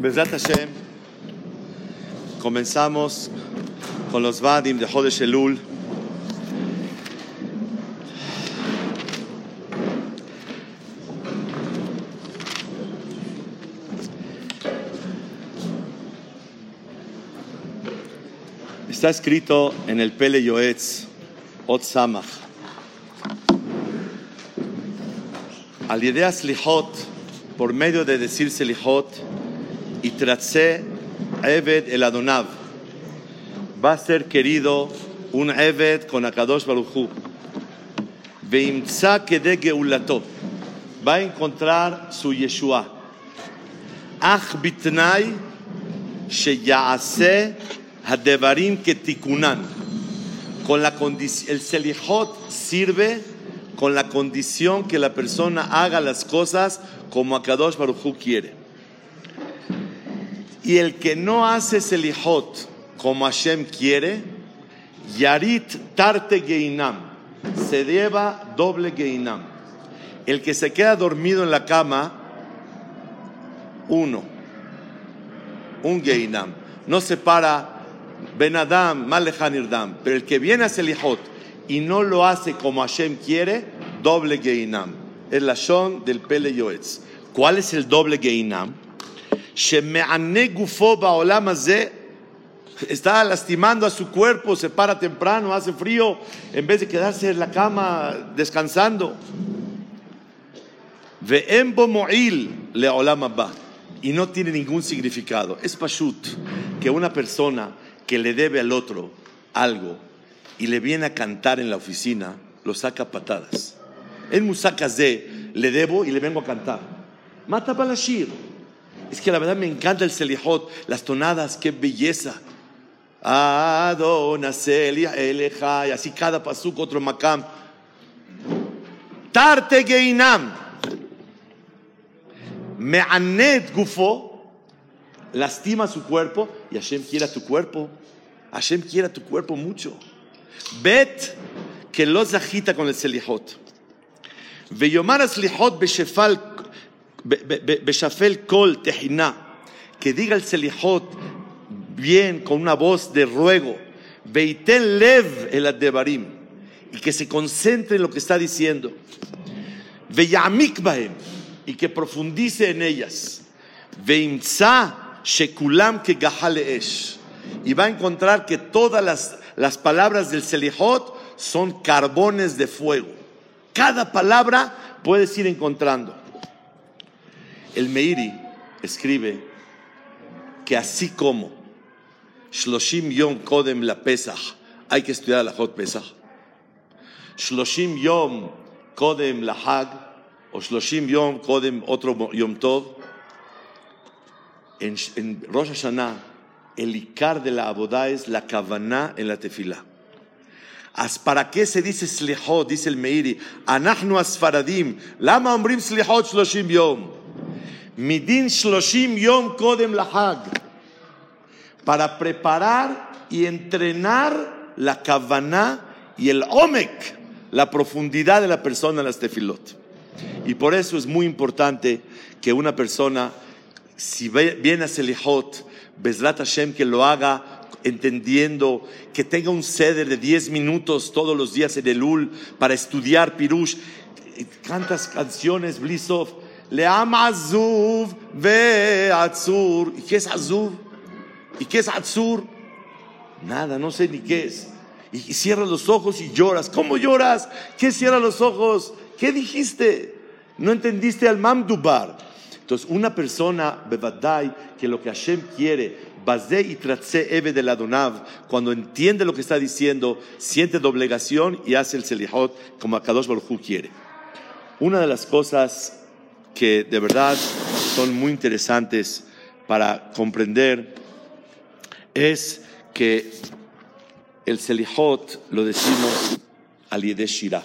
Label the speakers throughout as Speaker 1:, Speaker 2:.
Speaker 1: Besat Hashem, comenzamos con los Vadim de Jodesh Elul. Está escrito en el Pele Yoetz, Ot Samach. Al idea Slichot, por medio de decir Slichot, y tratse Eved el Adonav, va a ser querido un Eved con Akadosh Baruchu. Veimtza kede geulato, va a encontrar su Yeshua. Ach bitnai sheyase hadevarim ketikunan. Con la condición, el Selichot sirve con la condición que la persona haga las cosas como Akadosh Baruchu quiere. Y el que no hace Selichot como Hashem quiere, Yarit Tarte Geinam, se lleva doble Geinam. El que se queda dormido en la cama, uno, un Geinam. No se para Ben Adam, Malechanirdam, pero el que viene a Selichot y no lo hace como Hashem quiere, doble Geinam. Es la Shon del Pele Yoetz. ¿Cuál es el doble Geinam? Está lastimando a su cuerpo, se para temprano, hace frío, en vez de quedarse en la cama descansando. Le Y no tiene ningún significado. Es Pashut que una persona que le debe al otro algo y le viene a cantar en la oficina, lo saca patadas. En Musacas de le debo y le vengo a cantar. Mata Balashir. Es que la verdad me encanta el Selichot, las tonadas, qué belleza. Adona Selia Eleja, y así cada pasuk otro makam. Tarte Geinam. Me'anet Gufo, lastima su cuerpo y Hashem quiere a tu cuerpo. Hashem quiere a tu cuerpo mucho. Bet que los agita con el Selichot. Veyomar Selichot beshefal Beshafel Kol que diga el Selichot bien con una voz de ruego, Beiten Lev el Adebarim, y que se concentre en lo que está diciendo, Veyamik Bahem, y que profundice en ellas, Veimtza Shekulam que Esh, y va a encontrar que todas las, las palabras del Selichot son carbones de fuego. Cada palabra puedes ir encontrando. El Meiri escribe que así como Shloshim Yom Kodem la Pesach, hay que estudiar la Hot Pesach. Shloshim Yom Kodem la Hag, o Shloshim Yom Kodem otro Yom Tov. En, Rosh Hashanah, el Icar de la Abodá es la Kavaná en la Tefilá. ¿Para qué se dice Slihot? Dice el Meiri. Anachnu asfaradim. Lama ombrim Slihot Shloshim Yom. Midin Shloshim Yom Kodem Lahag. Para preparar y entrenar la Kavaná y el Omek, la profundidad de la persona en las tefilot. Y por eso es muy importante que una persona, si viene a Selihot, Bezrat Hashem, que lo haga entendiendo, que tenga un ceder de 10 minutos todos los días en el UL para estudiar Pirush. Cantas canciones, Blisov Azuv ve Atzur. ¿Y qué es Azuv? ¿Y qué es Atzur? Nada, no sé ni qué es. Y cierras los ojos y lloras. ¿Cómo lloras? ¿Qué cierra los ojos? ¿Qué dijiste? No entendiste al Mamdubar. Entonces, una persona, Bevadai, que lo que Hashem quiere, Bazé y Tratse Eve del Adonav, cuando entiende lo que está diciendo, siente doblegación y hace el Selihot como Akadosh Baruj quiere. Una de las cosas que de verdad son muy interesantes para comprender es que el Selihot lo decimos al Shira.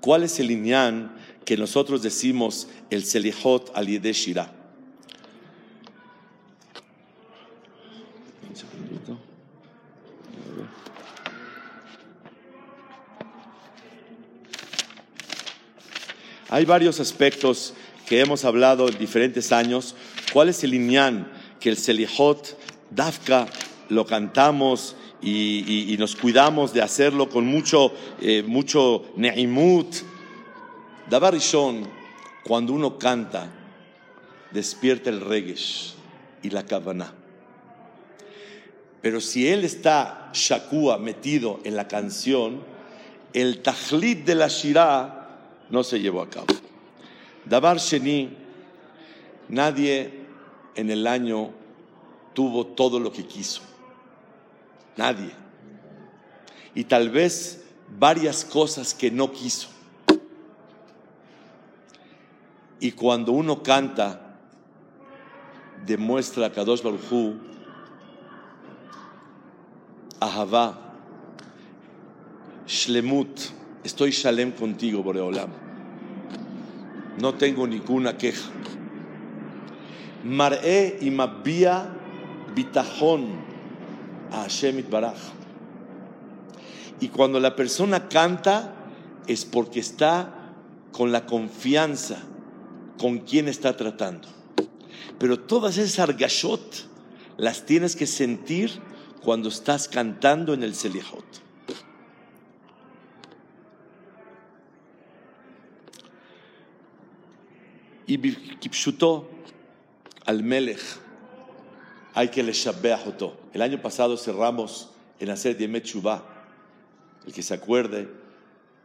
Speaker 1: ¿Cuál es el inyan que nosotros decimos el Selihot al Shira? Hay varios aspectos que hemos hablado en diferentes años. ¿Cuál es el inyan que el Selihot, Dafka, lo cantamos y, nos cuidamos de hacerlo con mucho, eh, mucho neimut? Dabar cuando uno canta, despierta el regesh y la kavaná. Pero si él está shakua metido en la canción, el tajlit de la shirah no se llevó a cabo. Dabar Sheni, nadie en el año tuvo todo lo que quiso. Nadie. Y tal vez varias cosas que no quiso. Y cuando uno canta, demuestra a Kadosh Baruj Ahavá, Shlemut, estoy shalem contigo, Boreolam no tengo ninguna queja. Mar'e y mabia bitajón a Hashem. Y cuando la persona canta es porque está con la confianza con quien está tratando. Pero todas esas argashot las tienes que sentir cuando estás cantando en el Selihot. Y kipshuto al melech hay que le otto. El año pasado cerramos en hacer Yemet el que se acuerde,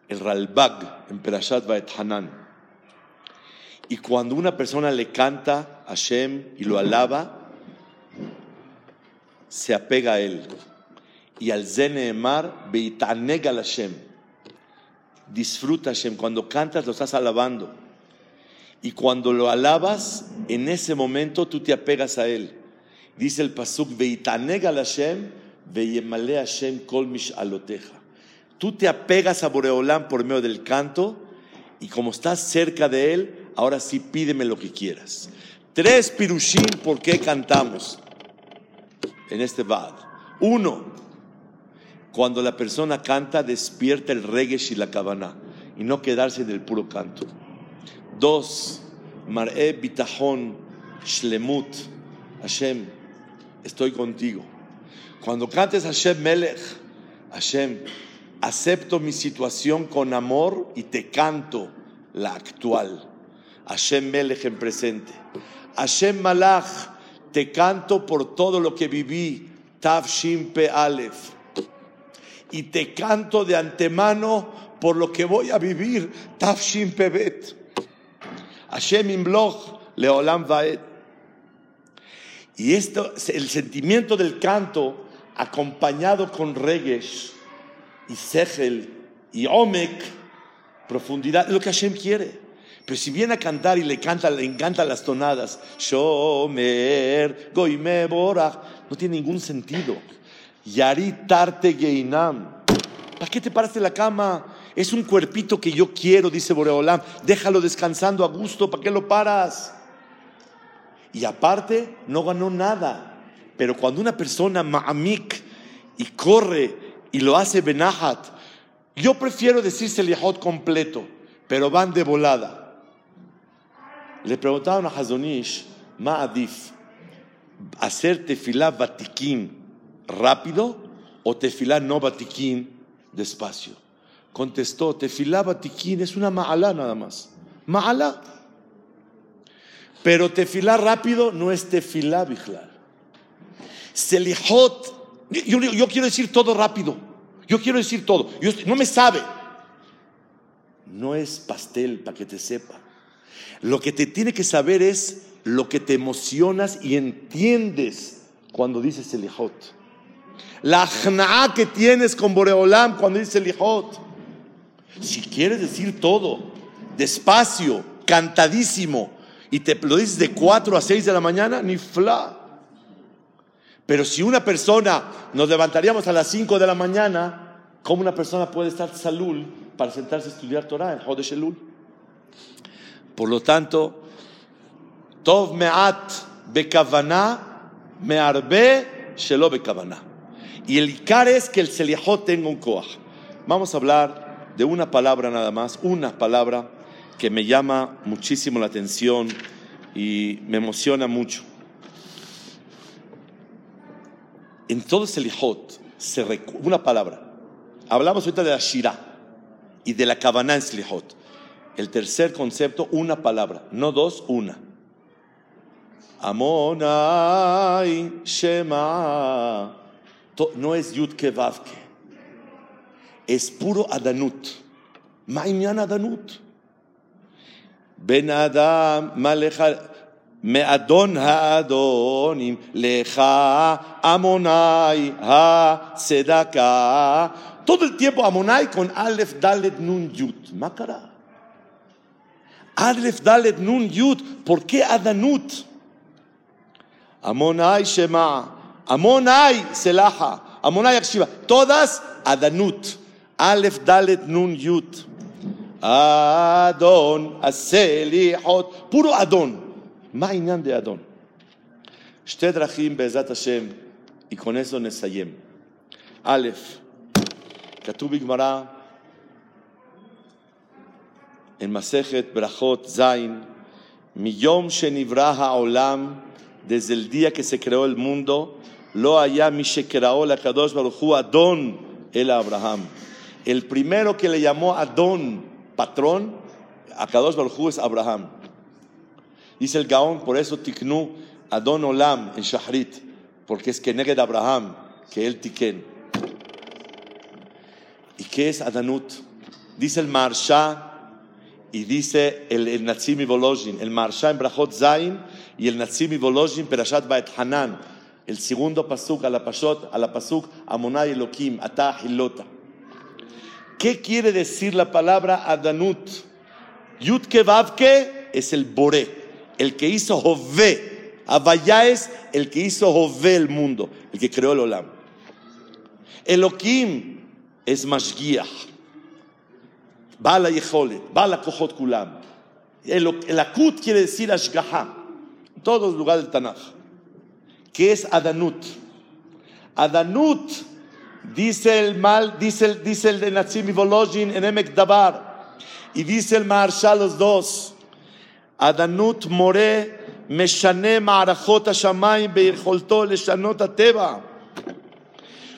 Speaker 1: el Ralbag en Perashat Vaet Hanan. Y cuando una persona le canta a Hashem y lo alaba, se apega a él. Y al Zeneemar, Beitanega Hashem. Disfruta Hashem. Cuando cantas, lo estás alabando. Y cuando lo alabas, en ese momento tú te apegas a él. Dice el pasuk, Veitanega Hashem, Veyemale Hashem kol aloteja. Tú te apegas a Boreolam por medio del canto y como estás cerca de él, ahora sí pídeme lo que quieras. Tres pirushim, ¿por qué cantamos en este bad? Uno, cuando la persona canta, despierta el regesh y la cabana y no quedarse en el puro canto. Dos, Mar'e Bitahon Shlemut. Hashem, estoy contigo. Cuando cantes Hashem Melech, Hashem, acepto mi situación con amor y te canto la actual. Hashem Melech en presente. Hashem Malach, te canto por todo lo que viví. Tav Pe Aleph. Y te canto de antemano por lo que voy a vivir. Tav Pe Bet. Hashem Imloch Leolam Vaed. Y esto, el sentimiento del canto, acompañado con regesh y sechel y omek, profundidad, es lo que Hashem quiere. Pero si viene a cantar y le canta, le encantan las tonadas, Shomer, Goime no tiene ningún sentido. Yari Tarte Geinam. ¿Para qué te paraste la cama? Es un cuerpito que yo quiero, dice Boreolam. Déjalo descansando a gusto, ¿para qué lo paras? Y aparte, no ganó nada. Pero cuando una persona ma'amik y corre y lo hace benahat, yo prefiero decir Selihot completo, pero van de volada. Le preguntaron a Hazonish, Ma'adif, hacer tefilá batiquín rápido o tefilá no batiquín despacio. Contestó, tefilá batiquín es una ma'alá nada más. Ma'alá. Pero tefilá rápido no es tefilá bijlar. Selihot, yo, yo, quiero decir todo rápido. Yo quiero decir todo. no me sabe. No es pastel para que te sepa. Lo que te tiene que saber es lo que te emocionas y entiendes cuando dices Selihot. La jna'a que tienes con Boreolam cuando dices Selihot. Si quieres decir todo, despacio, cantadísimo, y te lo dices de 4 a 6 de la mañana, ni fla. Pero si una persona nos levantaríamos a las 5 de la mañana, ¿cómo una persona puede estar salul para sentarse a estudiar Torah en Jodesh Elul? Por lo tanto, Tov me'at bekavaná, me'arbe shelo bekavaná. Y el ikar es que el seliahot tenga un koach. Vamos a hablar de una palabra nada más, una palabra que me llama muchísimo la atención y me emociona mucho. En todo Selihot, se una palabra. Hablamos ahorita de la Shira y de la Kavaná en Selihot. El tercer concepto, una palabra, no dos, una. Amonai Shema. No es Yud Kevavke Es puro Adanut. Ma'inyan Adanut. Ben Adam, Maleja, מאדון האדונים, לך Amonai הצדקה. Todo el tiempo Amonai con Aleph, Dalet, Nun, Yud. ¿Ma cara? Aleph, Dalet, Nun, Yud. ¿Por qué Adanut? Amonai Shema. Amonai Selaha. Amonai Akshiva. Todas Adanut. א', ד', נ', י'. אדון עשה לי חוד, פורו אדון. מה העניין דה אדון? שתי דרכים בעזרת השם, ייכנס ונסיים. א', כתוב בגמרא, במסכת ברכות ז', מיום שנברא העולם, דזלדיה כסקראו אל מונדו, לא היה מי שקראו לקדוש ברוך הוא אדון, אלא אברהם. El primero que le llamó Adón patrón, a Kadosh Baruj es Abraham. Dice el Gaón, por eso tiknu Adon Olam en Shahrit, porque es que de Abraham, que él tiken. ¿Y qué es Adanut? Dice el Marsha y dice el, el Natsimi Volozhin, el Marsha en Brachot Zain y el Natsimi Volozhin Perashat Baet Hanan, el segundo pasuk a la pasuk, a pasuk Amonai Elohim, Ata Hilota. ¿Qué quiere decir la palabra Adanut? Yudke Vavke es el Boré, el que hizo Jove. Abaya es el que hizo Jove el mundo, el que creó el Olam. Elohim es Mashgiach. Bala Yeholet, Bala Kohot Kulam. El Akut quiere decir Ashgaha. En todos los lugares del Tanaj. ¿Qué es Adanut? Adanut Dice el mal, dice el, dice el de Volozhin en Emek Dabar. Y dice el Marshal los dos. Adanut More Meshane Ma'arachot HaShamayim Beircholto Leshanot Ateba.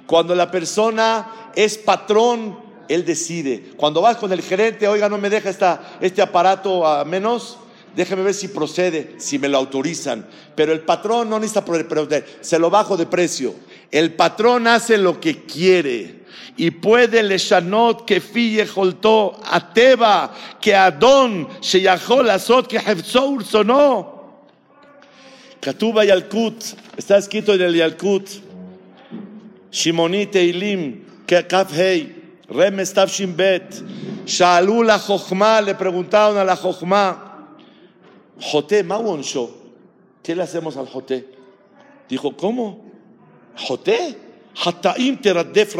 Speaker 1: Cuando la persona es patrón, él decide. Cuando vas con el gerente, oiga, no me deja esta, este aparato a menos, déjeme ver si procede, si me lo autorizan. Pero el patrón no necesita proceder, se lo bajo de precio. El patrón hace lo que quiere y puede leshanot que fille holtó a Teba que Adón se azot que hefzó ursonó. Katuba Yalkut, está escrito en el Yalkut, Shimoni Teilim, Kaf Hei, Remes Tavshin Bet, Shalu la Jochma, le preguntaron a la Jochma, Joté, Mawonsho, ¿qué le hacemos al Joté? Dijo, ¿cómo? Joté, Hataim teradef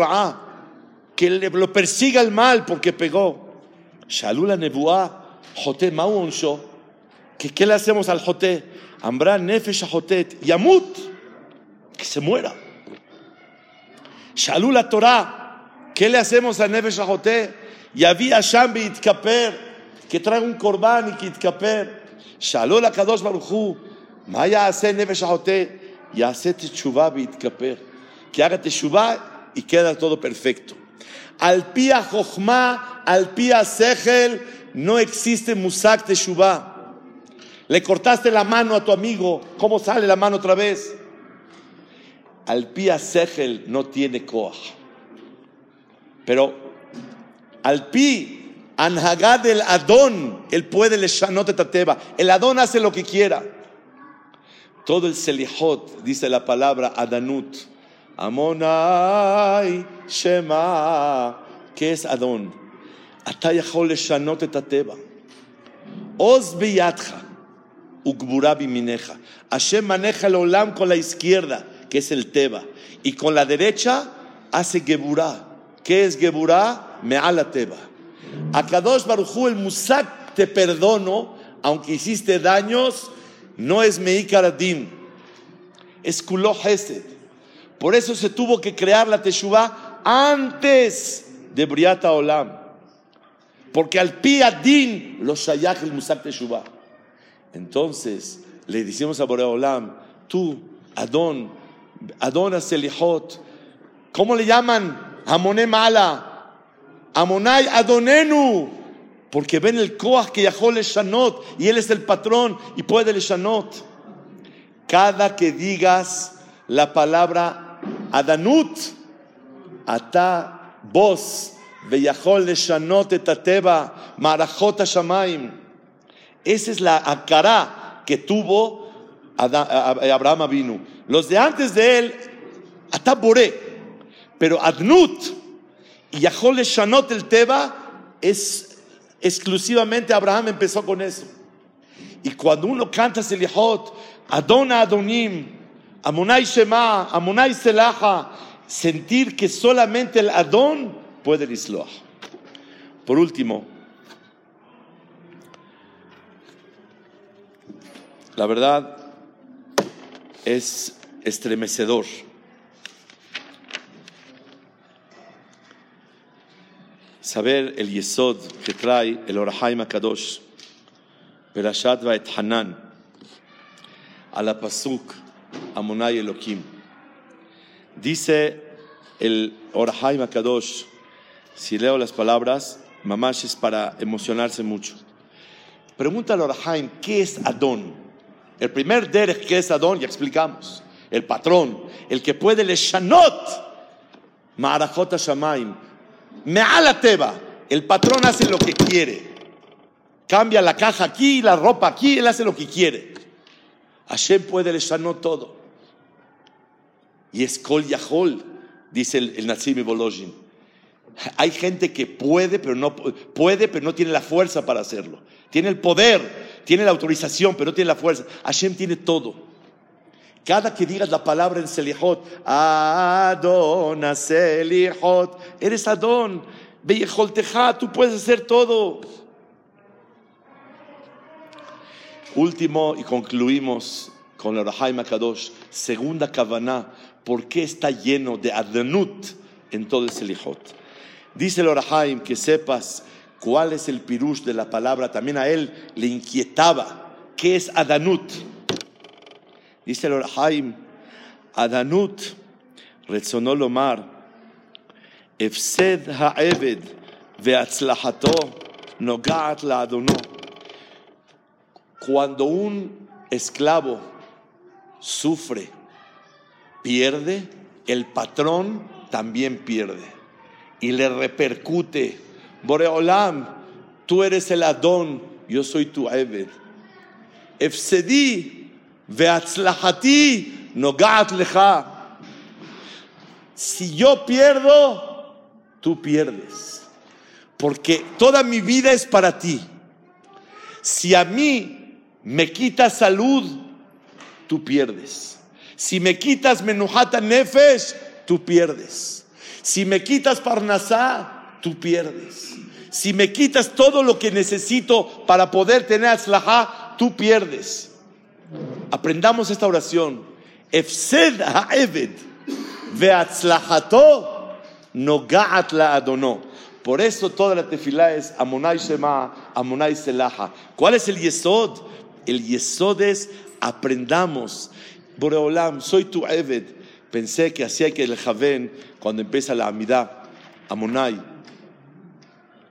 Speaker 1: que lo persiga el mal porque pegó. Shalula nebuá, Joté mauonsho, que qué le hacemos al Joté? Ambra nefesh Jotet, yamut, que se muera. Shalula Torah, ¿qué le hacemos al nefesh Joté? Yavi Hashem itkaper, que traiga un korban y que itkaper. Shalula kadosh baruchu, Maya hace nefesh Joté y hace teshuva Que haga teshuva y queda todo perfecto. Al pía jochma, al pía sechel, no existe musak teshuva. Le cortaste la mano a tu amigo, ¿cómo sale la mano otra vez? Al pía sechel no tiene koach. Pero al pi anhagad del adón, él puede le. El adón hace lo que quiera. Todo el Selihot, dice la palabra Adanut. Amonai Shema. ¿Qué es Adón? Atayahol Shanot etateba. Oz biyadja. Ugburabi mineja. Hashem maneja el olam con la izquierda, que es el teba. Y con la derecha hace geburá. ¿Qué es geburá? Meala teba. Akadosh Baruchu el musak te perdono, aunque hiciste daños no es meikaradim, es kulo hesed. Por eso se tuvo que crear la Teshuvah antes de Briata Olam. Porque al pi adin los shayach el musak Teshuvah. Entonces le decimos a Borea Olam, tú, Adón, Adón Selihot, ¿cómo le llaman? Amoné Mala, Amonai Adonenu, porque ven el Koach que Yahol Shanot y él es el patrón y puede el Shanot. Cada que digas la palabra Adanut, ata vos, Veyahol le Shanot etateba, Marajot Shamaim. Esa es la acará que tuvo Abraham vino. Los de antes de él, hasta Boré. Pero Adnut y Yahol Shanot el Teba es exclusivamente Abraham empezó con eso. Y cuando uno canta Selihot, Adona Adonim, Amonai Shema, Amonai Selaha, sentir que solamente el Adón puede el Isloah. Por último, La verdad es estremecedor. Saber el yesod que trae el Orahaim Kadosh, Perashat et Hanan, a la Pasuk Amonai Elohim. Dice el Orahaim Kadosh, si leo las palabras, mamash es para emocionarse mucho. Pregunta al Orahaim, ¿qué es Adón? El primer derech que es Adón, ya explicamos. El patrón, el que puede le shanot, ma'arachot shamaim, me'ala teba. El patrón hace lo que quiere. Cambia la caja aquí, la ropa aquí, él hace lo que quiere. Hashem puede le shanot todo. Y es kol yahol, dice el, el Nazim Bolojin. Hay gente que puede, pero no puede, pero no tiene la fuerza para hacerlo. Tiene el poder, tiene la autorización, pero no tiene la fuerza. Hashem tiene todo. Cada que digas la palabra en Selihot, Adon, Selihot, eres Adón, Beyejolteja, tú puedes hacer todo. Último y concluimos con el Rahaim Kadosh, segunda Kavaná, ¿por qué está lleno de Adonut en todo el Selihot? Dice el Orahaim que sepas cuál es el pirush de la palabra, también a él le inquietaba. ¿Qué es Adanut? Dice el Orahaim, Adanut, rezonó lomar, Ha'eved ve'atzlahato nogat la adono. Cuando un esclavo sufre, pierde, el patrón también pierde y le repercute Boreolam, tú eres el Adón, yo soy tu Eved. Efsedi veatzlahati nogat lecha. Si yo pierdo, tú pierdes. Porque toda mi vida es para ti. Si a mí me quitas salud, tú pierdes. Si me quitas menuhata nefesh, tú pierdes. Si me quitas parnasá, tú pierdes. Si me quitas todo lo que necesito para poder tener atzlajá, tú pierdes. Aprendamos esta oración. Nogaat la adono. Por eso toda la tefilá es Amonai Shema, Amonai Selaha. ¿Cuál es el yesod? El yesod es aprendamos. Boreolam, soy tu Eved. Pensé que hacía que el Javen, cuando empieza la amidad, Amonai,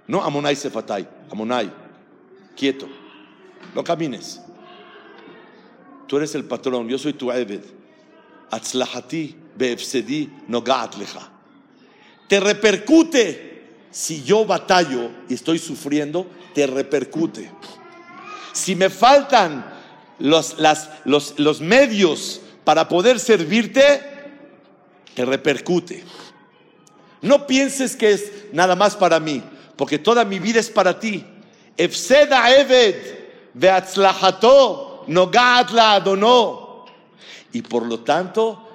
Speaker 1: no Amonai Sefatay, Amonai, quieto, no camines. Tú eres el patrón, yo soy tu Eved. Atzlahati beefsedi nogat leja. Te repercute si yo batallo y estoy sufriendo, te repercute. Si me faltan los, los, los medios para poder servirte, te repercute. No pienses que es nada más para mí porque toda mi vida es para ti. Y por lo tanto,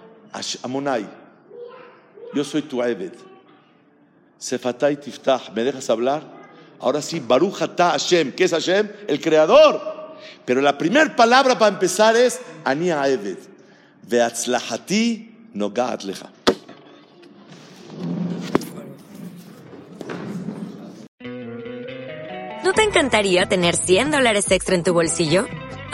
Speaker 1: Amonai, yo soy tu Eved. Sefatay Tiftah, ¿me dejas hablar? Ahora sí, Baruch Ata Hashem. ¿Qué es Hashem? El creador. Pero la primera palabra para empezar es Ani Eved. Veatzlahati nogat lecha.
Speaker 2: ¿No te encantaría tener 100 dólares extra en tu bolsillo?